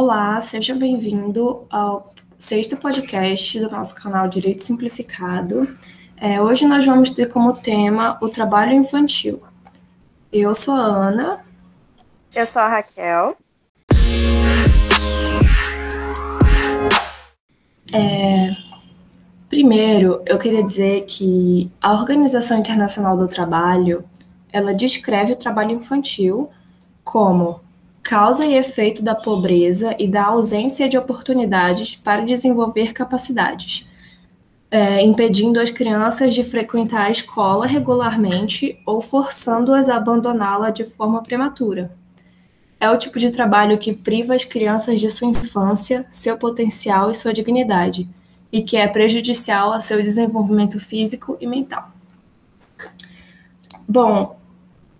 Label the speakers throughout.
Speaker 1: Olá, seja bem-vindo ao sexto podcast do nosso canal Direito Simplificado. É, hoje nós vamos ter como tema o trabalho infantil. Eu sou a Ana.
Speaker 2: Eu sou a Raquel.
Speaker 1: É, primeiro, eu queria dizer que a Organização Internacional do Trabalho ela descreve o trabalho infantil como causa e efeito da pobreza e da ausência de oportunidades para desenvolver capacidades, é, impedindo as crianças de frequentar a escola regularmente ou forçando-as a abandoná-la de forma prematura. É o tipo de trabalho que priva as crianças de sua infância, seu potencial e sua dignidade, e que é prejudicial a seu desenvolvimento físico e mental. Bom,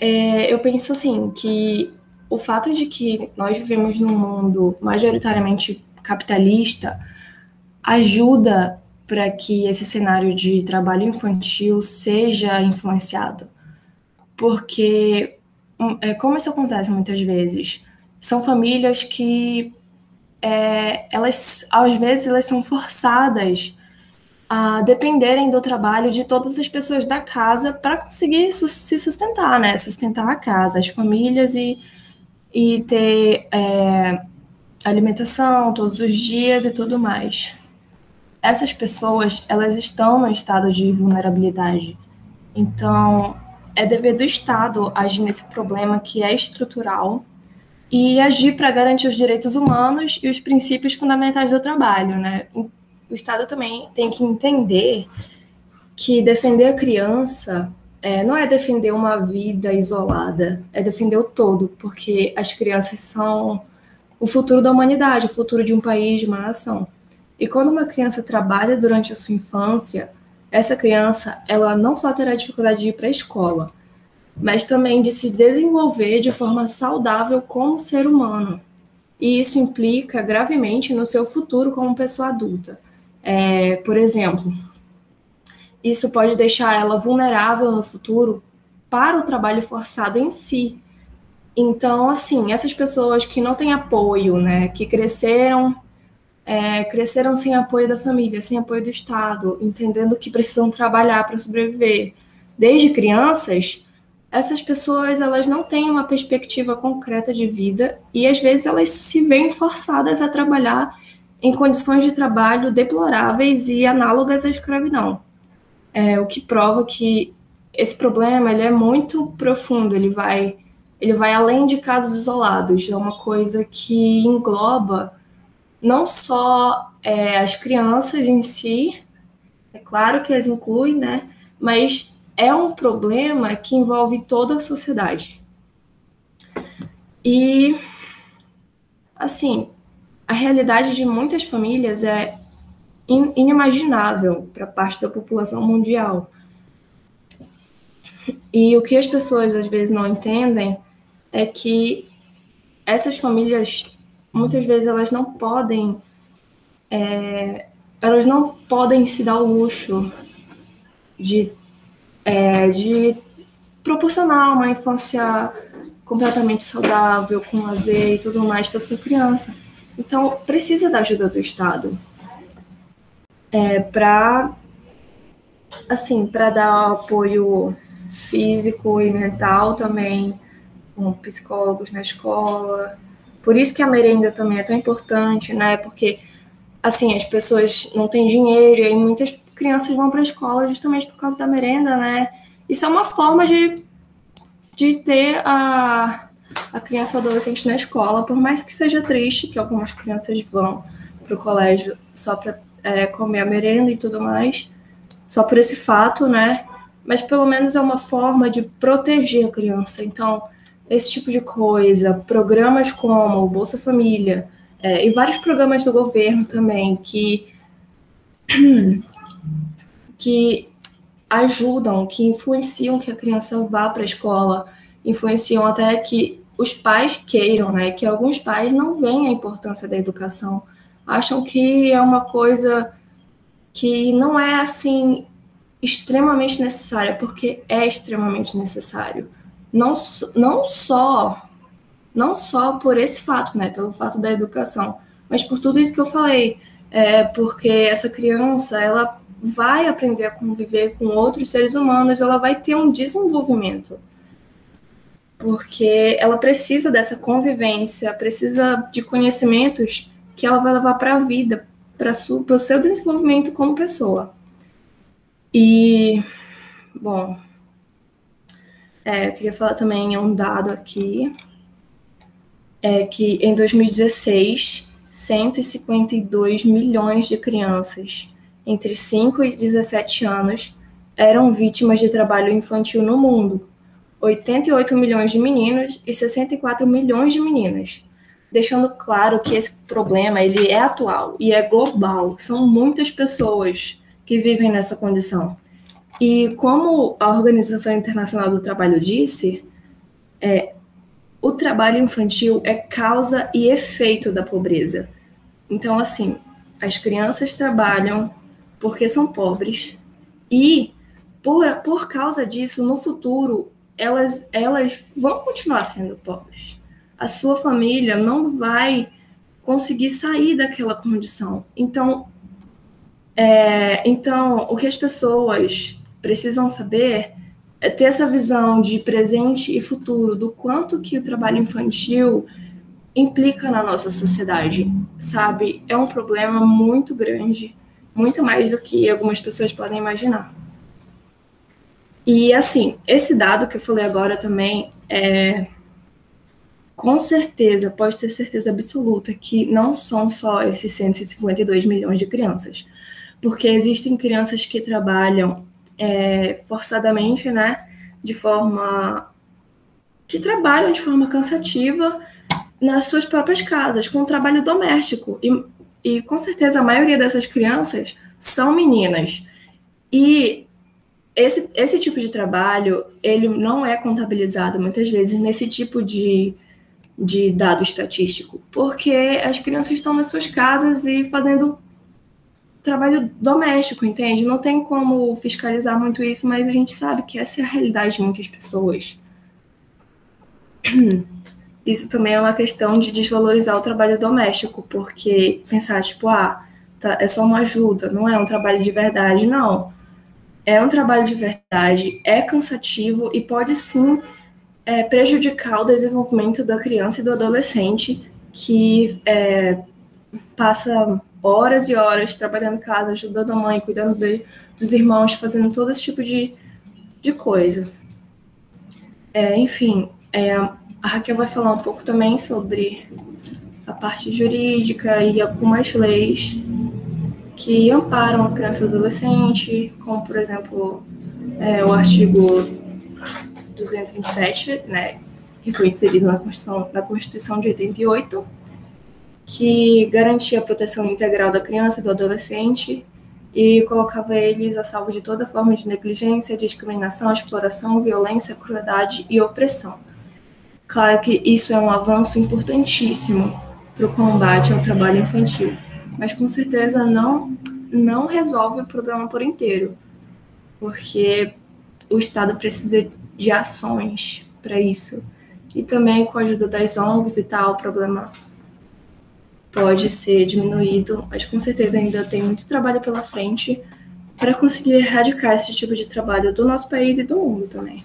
Speaker 1: é, eu penso assim que o fato de que nós vivemos num mundo majoritariamente capitalista ajuda para que esse cenário de trabalho infantil seja influenciado. Porque, hum, é, como isso acontece muitas vezes, são famílias que, é, elas, às vezes, elas são forçadas a dependerem do trabalho de todas as pessoas da casa para conseguir se sustentar, né? Sustentar a casa, as famílias e e ter é, alimentação todos os dias e tudo mais. Essas pessoas, elas estão em estado de vulnerabilidade. Então, é dever do Estado agir nesse problema que é estrutural e agir para garantir os direitos humanos e os princípios fundamentais do trabalho, né? O Estado também tem que entender que defender a criança é, não é defender uma vida isolada, é defender o todo, porque as crianças são o futuro da humanidade, o futuro de um país, de uma nação. E quando uma criança trabalha durante a sua infância, essa criança, ela não só terá dificuldade de ir para a escola, mas também de se desenvolver de forma saudável como ser humano. E isso implica gravemente no seu futuro como pessoa adulta. É, por exemplo, isso pode deixar ela vulnerável no futuro para o trabalho forçado em si. Então, assim, essas pessoas que não têm apoio, né, que cresceram, é, cresceram sem apoio da família, sem apoio do Estado, entendendo que precisam trabalhar para sobreviver desde crianças, essas pessoas elas não têm uma perspectiva concreta de vida e às vezes elas se veem forçadas a trabalhar em condições de trabalho deploráveis e análogas à escravidão é, o que prova que esse problema ele é muito profundo, ele vai, ele vai além de casos isolados, é uma coisa que engloba não só é, as crianças em si, é claro que as inclui, né, mas é um problema que envolve toda a sociedade. E, assim, a realidade de muitas famílias é inimaginável para parte da população mundial. E o que as pessoas às vezes não entendem é que essas famílias muitas vezes elas não podem é, elas não podem se dar o luxo de, é, de proporcionar uma infância completamente saudável, com lazer e tudo mais para sua criança. Então, precisa da ajuda do Estado é, para assim, para dar apoio físico e mental também, com psicólogos na escola. Por isso que a merenda também é tão importante, né? Porque assim, as pessoas não têm dinheiro e aí muitas crianças vão para a escola justamente por causa da merenda, né? Isso é uma forma de, de ter a, a criança ou adolescente na escola, por mais que seja triste que algumas crianças vão para o colégio só para é, comer a merenda e tudo mais, só por esse fato, né? Mas pelo menos é uma forma de proteger a criança. Então, esse tipo de coisa, programas como o Bolsa Família é, e vários programas do governo também que que ajudam, que influenciam que a criança vá para a escola, influenciam até que os pais queiram, né? Que alguns pais não veem a importância da educação acham que é uma coisa que não é assim extremamente necessária, porque é extremamente necessário. Não, não só não só por esse fato, né, pelo fato da educação, mas por tudo isso que eu falei, é, porque essa criança, ela vai aprender a conviver com outros seres humanos, ela vai ter um desenvolvimento. Porque ela precisa dessa convivência, precisa de conhecimentos que ela vai levar para a vida, para o seu desenvolvimento como pessoa. E, bom, é, eu queria falar também um dado aqui, é que em 2016, 152 milhões de crianças entre 5 e 17 anos eram vítimas de trabalho infantil no mundo, 88 milhões de meninos e 64 milhões de meninas, deixando claro que esse problema ele é atual e é global. São muitas pessoas que vivem nessa condição. E como a Organização Internacional do Trabalho disse, é, o trabalho infantil é causa e efeito da pobreza. Então, assim, as crianças trabalham porque são pobres e por, por causa disso, no futuro, elas, elas vão continuar sendo pobres. A sua família não vai conseguir sair daquela condição. Então, é, então o que as pessoas precisam saber é ter essa visão de presente e futuro, do quanto que o trabalho infantil implica na nossa sociedade, sabe? É um problema muito grande, muito mais do que algumas pessoas podem imaginar. E assim, esse dado que eu falei agora também é com certeza, pode ter certeza absoluta que não são só esses 152 milhões de crianças, porque existem crianças que trabalham é, forçadamente, né, de forma que trabalham de forma cansativa nas suas próprias casas, com trabalho doméstico. E, e com certeza a maioria dessas crianças são meninas. E esse, esse tipo de trabalho, ele não é contabilizado muitas vezes nesse tipo de, de dado estatístico, porque as crianças estão nas suas casas e fazendo trabalho doméstico, entende? Não tem como fiscalizar muito isso, mas a gente sabe que essa é a realidade de muitas pessoas. Isso também é uma questão de desvalorizar o trabalho doméstico, porque pensar, tipo, ah, tá, é só uma ajuda, não é um trabalho de verdade, não. É um trabalho de verdade, é cansativo e pode sim é, prejudicar o desenvolvimento da criança e do adolescente que é, passa horas e horas trabalhando em casa, ajudando a mãe, cuidando de, dos irmãos, fazendo todo esse tipo de, de coisa. É, enfim, é, a Raquel vai falar um pouco também sobre a parte jurídica e algumas leis que amparam a criança e o adolescente, como, por exemplo, é, o artigo 227, né, que foi inserido na Constituição, na Constituição de 88, que garantia a proteção integral da criança e do adolescente e colocava eles a salvo de toda forma de negligência, discriminação, exploração, violência, crueldade e opressão. Claro que isso é um avanço importantíssimo para o combate ao trabalho infantil, mas com certeza não não resolve o problema por inteiro, porque o Estado precisa de ações para isso. E também com a ajuda das ONGs e tal, o problema pode ser diminuído, mas com certeza ainda tem muito trabalho pela frente para conseguir erradicar esse tipo de trabalho do nosso país e do mundo também.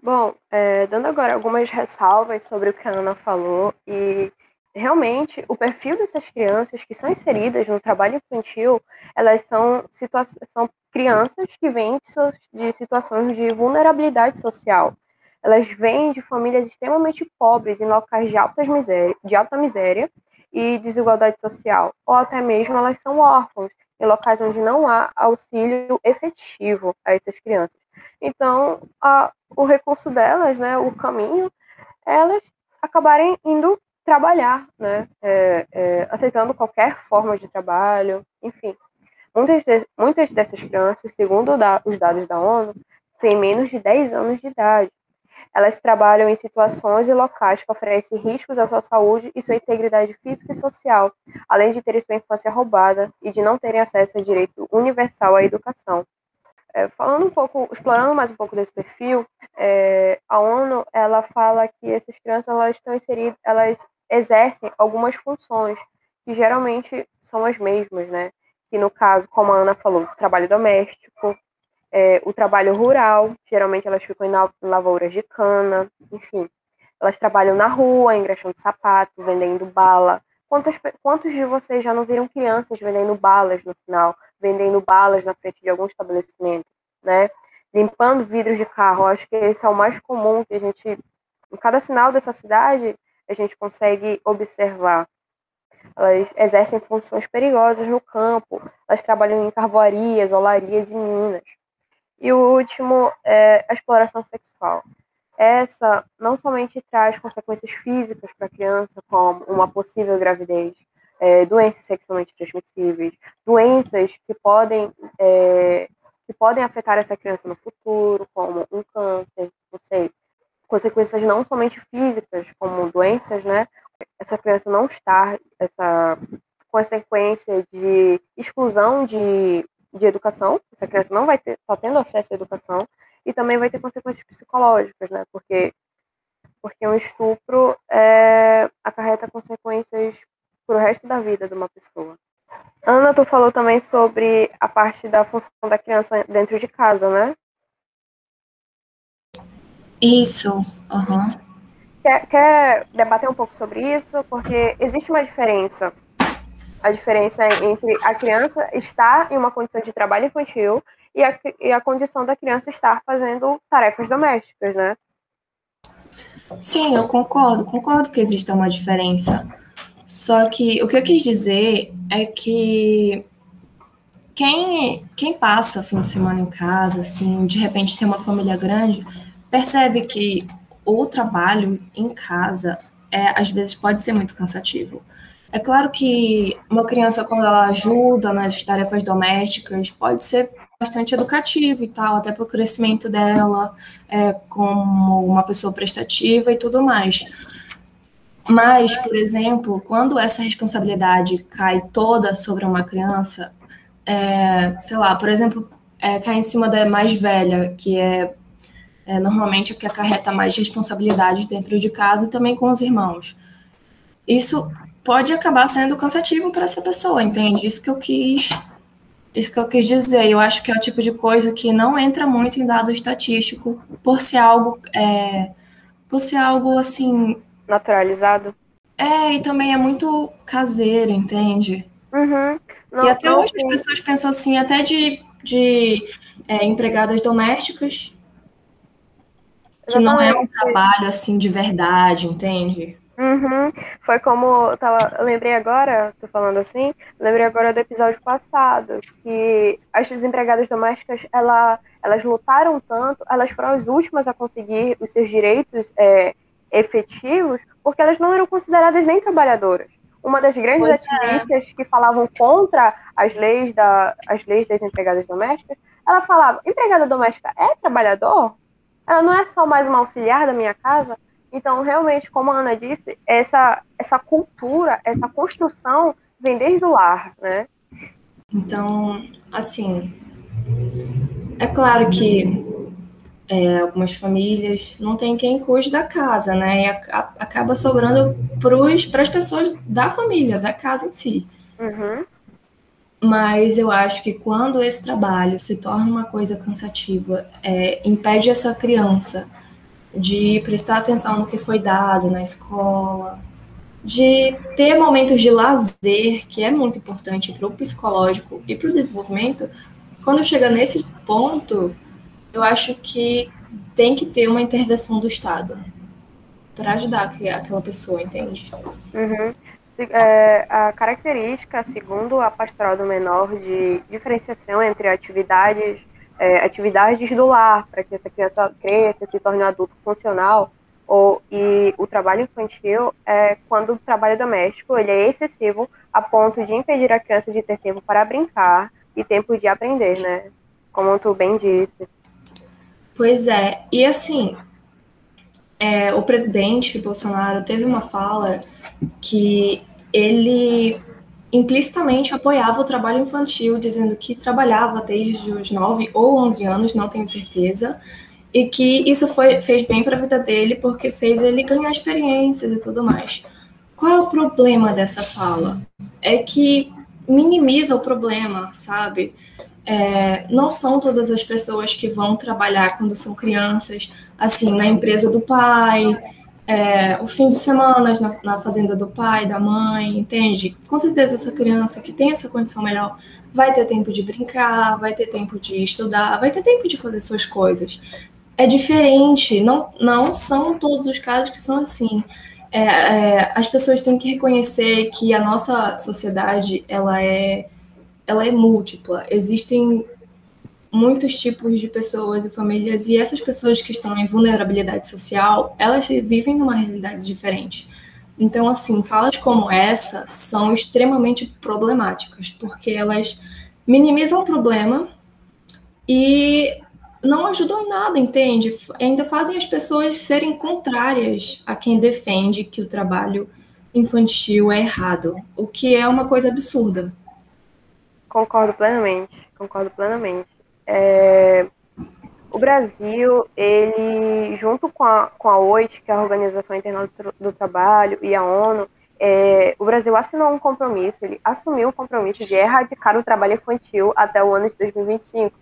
Speaker 2: Bom, é, dando agora algumas ressalvas sobre o que a Ana falou, e realmente o perfil dessas crianças que são inseridas no trabalho infantil, elas são, são crianças que vêm de situações de vulnerabilidade social, elas vêm de famílias extremamente pobres em locais de, altas miséria, de alta miséria e desigualdade social, ou até mesmo elas são órfãos em locais onde não há auxílio efetivo a essas crianças. Então, a, o recurso delas, né, o caminho, elas acabarem indo trabalhar, né, é, é, aceitando qualquer forma de trabalho, enfim. Muitas, de, muitas dessas crianças, segundo da, os dados da ONU, têm menos de 10 anos de idade. Elas trabalham em situações e locais que oferecem riscos à sua saúde e sua integridade física e social, além de terem sua infância roubada e de não terem acesso ao direito universal à educação. É, falando um pouco, explorando mais um pouco desse perfil, é, a ONU ela fala que essas crianças elas estão inseridas, elas exercem algumas funções que geralmente são as mesmas, né? Que no caso, como a Ana falou, trabalho doméstico, é, o trabalho rural, geralmente elas ficam em lavouras de cana, enfim. Elas trabalham na rua, engraxando sapato, vendendo bala. Quantos, quantos de vocês já não viram crianças vendendo balas no sinal, vendendo balas na frente de algum estabelecimento, né? Limpando vidros de carro. Acho que esse é o mais comum que a gente, em cada sinal dessa cidade, a gente consegue observar. Elas exercem funções perigosas no campo, elas trabalham em carvoarias, olarias e minas. E o último é a exploração sexual. Essa não somente traz consequências físicas para a criança, como uma possível gravidez, é, doenças sexualmente transmissíveis, doenças que podem, é, que podem afetar essa criança no futuro, como um câncer, não sei, consequências não somente físicas, como doenças, né? Essa criança não está, essa consequência de exclusão de de educação, essa criança não vai ter, só tendo acesso à educação, e também vai ter consequências psicológicas, né? Porque, porque um estupro é, acarreta consequências para o resto da vida de uma pessoa. Ana, tu falou também sobre a parte da função da criança dentro de casa, né?
Speaker 1: Isso. Uhum.
Speaker 2: Quer, quer debater um pouco sobre isso? Porque existe uma diferença a diferença entre a criança estar em uma condição de trabalho infantil e a, e a condição da criança estar fazendo tarefas domésticas, né?
Speaker 1: Sim, eu concordo, concordo que exista uma diferença. Só que o que eu quis dizer é que quem, quem passa fim de semana em casa, assim, de repente tem uma família grande, percebe que o trabalho em casa é, às vezes pode ser muito cansativo. É claro que uma criança, quando ela ajuda nas tarefas domésticas, pode ser bastante educativo e tal, até para o crescimento dela é, como uma pessoa prestativa e tudo mais. Mas, por exemplo, quando essa responsabilidade cai toda sobre uma criança, é, sei lá, por exemplo, é, cai em cima da mais velha, que é, é normalmente o que acarreta mais responsabilidades dentro de casa e também com os irmãos. Isso pode acabar sendo cansativo para essa pessoa, entende? Isso que eu quis, isso que eu quis dizer. Eu acho que é o tipo de coisa que não entra muito em dado estatístico, por ser algo, é, por ser algo assim
Speaker 2: naturalizado.
Speaker 1: É, e também é muito caseiro, entende?
Speaker 2: Uhum.
Speaker 1: Não, e até hoje as pessoas pensam assim, até de, de é, empregadas domésticas, que não é um trabalho assim de verdade, entende?
Speaker 2: Uhum. Foi como eu, tava, eu lembrei agora, tô falando assim, lembrei agora do episódio passado, que as desempregadas domésticas, ela, elas lutaram tanto, elas foram as últimas a conseguir os seus direitos é, efetivos, porque elas não eram consideradas nem trabalhadoras. Uma das grandes pois é. ativistas é. que falavam contra as leis, da, as leis das empregadas domésticas, ela falava, empregada doméstica é trabalhador? Ela não é só mais uma auxiliar da minha casa? Então, realmente, como a Ana disse, essa, essa cultura, essa construção vem desde o lar, né?
Speaker 1: Então, assim, é claro que é, algumas famílias não tem quem cuide da casa, né? E a, a, acaba sobrando para as pessoas da família, da casa em si.
Speaker 2: Uhum.
Speaker 1: Mas eu acho que quando esse trabalho se torna uma coisa cansativa, é, impede essa criança de prestar atenção no que foi dado na escola, de ter momentos de lazer, que é muito importante para o psicológico e para o desenvolvimento, quando chega nesse ponto, eu acho que tem que ter uma intervenção do Estado para ajudar aquela pessoa, entende?
Speaker 2: Uhum. É, a característica, segundo a pastoral do menor, de diferenciação entre atividades é, atividades do lar, para que essa criança cresça, se torne um adulto funcional, ou, e o trabalho infantil é quando o trabalho doméstico ele é excessivo a ponto de impedir a criança de ter tempo para brincar e tempo de aprender, né? Como tu bem disse.
Speaker 1: Pois é, e assim, é, o presidente Bolsonaro teve uma fala que ele implicitamente apoiava o trabalho infantil, dizendo que trabalhava desde os 9 ou 11 anos, não tenho certeza, e que isso foi, fez bem para a vida dele porque fez ele ganhar experiências e tudo mais. Qual é o problema dessa fala? É que minimiza o problema, sabe? É, não são todas as pessoas que vão trabalhar quando são crianças, assim, na empresa do pai, é, o fim de semana na, na, fazenda do pai, da mãe, entende? Com certeza essa criança que tem essa condição melhor vai ter tempo de brincar, vai ter tempo de estudar, vai ter tempo de fazer suas coisas. É diferente, não, não são todos os casos que são assim. É, é, as pessoas têm que reconhecer que a nossa sociedade ela é, ela é múltipla. Existem muitos tipos de pessoas e famílias, e essas pessoas que estão em vulnerabilidade social, elas vivem numa realidade diferente. Então, assim, falas como essa são extremamente problemáticas, porque elas minimizam o problema e não ajudam nada, entende? Ainda fazem as pessoas serem contrárias a quem defende que o trabalho infantil é errado, o que é uma coisa absurda.
Speaker 2: Concordo plenamente, concordo plenamente. É, o Brasil, ele, junto com a, com a OIT, que é a Organização Internacional do, Trabalho, e a ONU, é, o Brasil assinou um compromisso, ele assumiu o compromisso de erradicar o trabalho infantil até o ano de 2025.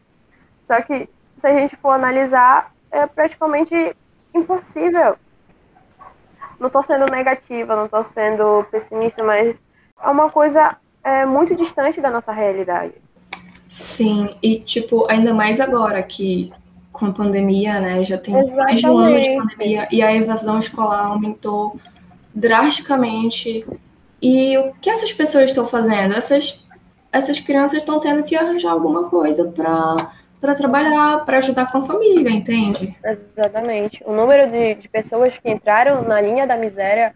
Speaker 2: Só que, se a gente for analisar, é praticamente impossível. Não estou sendo negativa, não estou sendo pessimista, mas é uma coisa é, muito distante da nossa realidade.
Speaker 1: Sim, e tipo, ainda mais agora que com a pandemia, né, já tem Exatamente. mais de um ano de pandemia e a evasão escolar aumentou drasticamente. E o que essas pessoas estão fazendo? Essas, essas crianças estão tendo que arranjar alguma coisa para para trabalhar, para ajudar com a família, entende?
Speaker 2: Exatamente. O número de, de pessoas que entraram na linha da miséria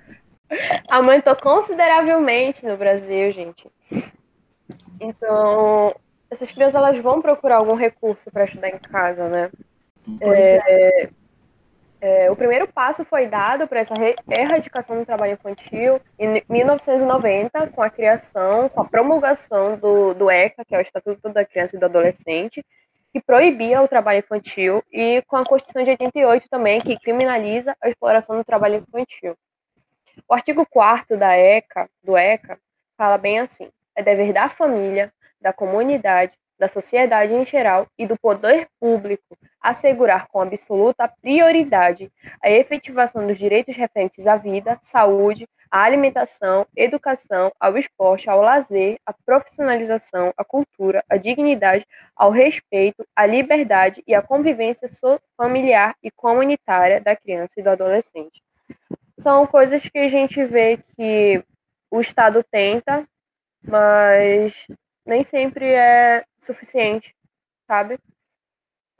Speaker 2: aumentou consideravelmente no Brasil, gente. Então, essas crianças elas vão procurar algum recurso para estudar em casa, né? É, é. É, o primeiro passo foi dado para essa erradicação do trabalho infantil em 1990, com a criação, com a promulgação do, do ECA, que é o Estatuto da Criança e do Adolescente, que proibia o trabalho infantil, e com a Constituição de 88 também, que criminaliza a exploração do trabalho infantil. O artigo 4 da ECA, do ECA, fala bem assim: é dever da família da comunidade, da sociedade em geral e do poder público assegurar com absoluta prioridade a efetivação dos direitos referentes à vida, saúde, à alimentação, educação, ao esporte, ao lazer, à profissionalização, à cultura, à dignidade, ao respeito, à liberdade e à convivência familiar e comunitária da criança e do adolescente. São coisas que a gente vê que o Estado tenta, mas nem sempre é suficiente, sabe?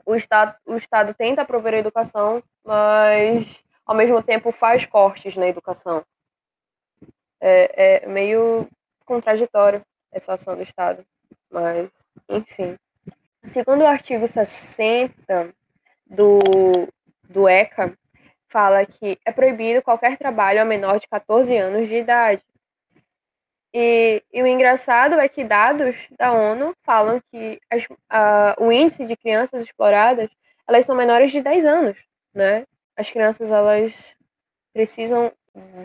Speaker 2: O Estado, o Estado tenta prover a educação, mas ao mesmo tempo faz cortes na educação. É, é meio contraditório essa ação do Estado, mas enfim. Segundo o artigo 60 do, do ECA, fala que é proibido qualquer trabalho a menor de 14 anos de idade, e, e, o engraçado é que dados da ONU falam que as, a, o índice de crianças exploradas elas são menores de 10 anos, né? As crianças elas precisam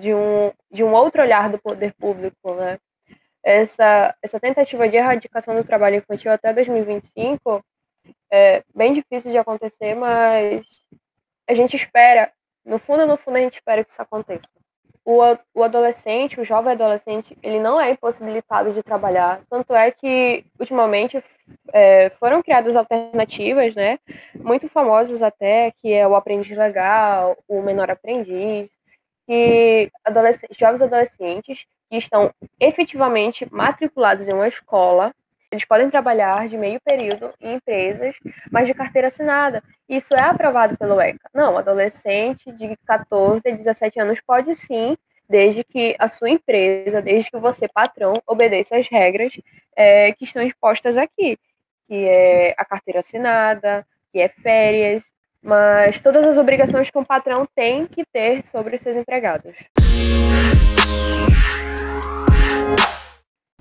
Speaker 2: de um, de um outro olhar do poder público, né? Essa, essa tentativa de erradicação do trabalho infantil até 2025 é bem difícil de acontecer, mas a gente espera, no fundo, no fundo, a gente espera que isso aconteça o, o adolescente, o jovem adolescente, ele não é impossibilitado de trabalhar. Tanto é que, ultimamente, é, foram criadas alternativas, né? Muito famosas até, que é o aprendiz legal, o menor aprendiz, que adolescentes, jovens adolescentes que estão efetivamente matriculados em uma escola, eles podem trabalhar de meio período em empresas, mas de carteira assinada. Isso é aprovado pelo ECA. Não, adolescente de 14 a 17 anos pode sim, desde que a sua empresa, desde que você, patrão, obedeça às regras é, que estão expostas aqui, que é a carteira assinada, que é férias, mas todas as obrigações que um patrão tem que ter sobre os seus empregados.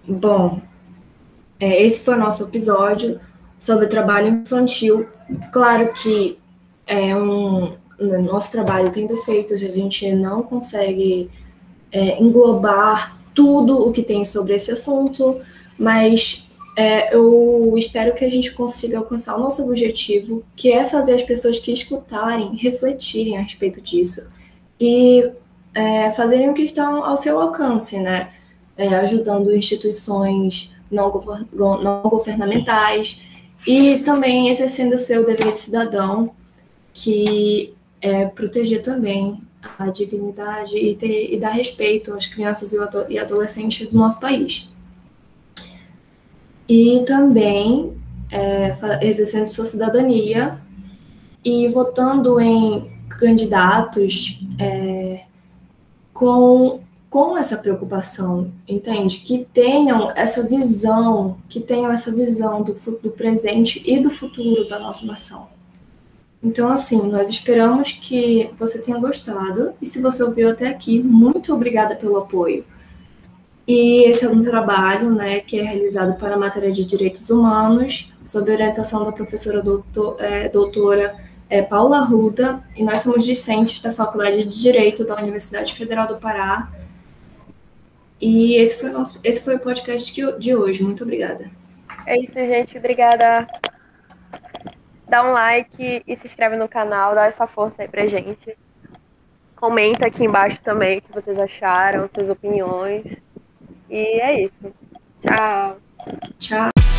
Speaker 1: Bom, esse foi o nosso episódio sobre trabalho infantil. Claro que é um, nosso trabalho tem defeitos, a gente não consegue é, englobar tudo o que tem sobre esse assunto, mas é, eu espero que a gente consiga alcançar o nosso objetivo, que é fazer as pessoas que escutarem refletirem a respeito disso e é, fazerem o que estão ao seu alcance, né? É, ajudando instituições não, não governamentais e também exercendo seu dever de cidadão, que é proteger também a dignidade e, ter, e dar respeito às crianças e adolescentes do nosso país. E também é, exercendo sua cidadania e votando em candidatos é, com, com essa preocupação, entende? Que tenham essa visão, que tenham essa visão do, do presente e do futuro da nossa nação. Então, assim, nós esperamos que você tenha gostado. E se você ouviu até aqui, muito obrigada pelo apoio. E esse é um trabalho né, que é realizado para a matéria de Direitos Humanos, sob orientação da professora doutor, é, doutora é, Paula Ruda, e nós somos discentes da Faculdade de Direito da Universidade Federal do Pará. E esse foi o, nosso, esse foi o podcast de hoje. Muito obrigada.
Speaker 2: É isso, gente. Obrigada dá um like e se inscreve no canal, dá essa força aí pra gente. Comenta aqui embaixo também o que vocês acharam, suas opiniões. E é isso. Tchau.
Speaker 1: Tchau.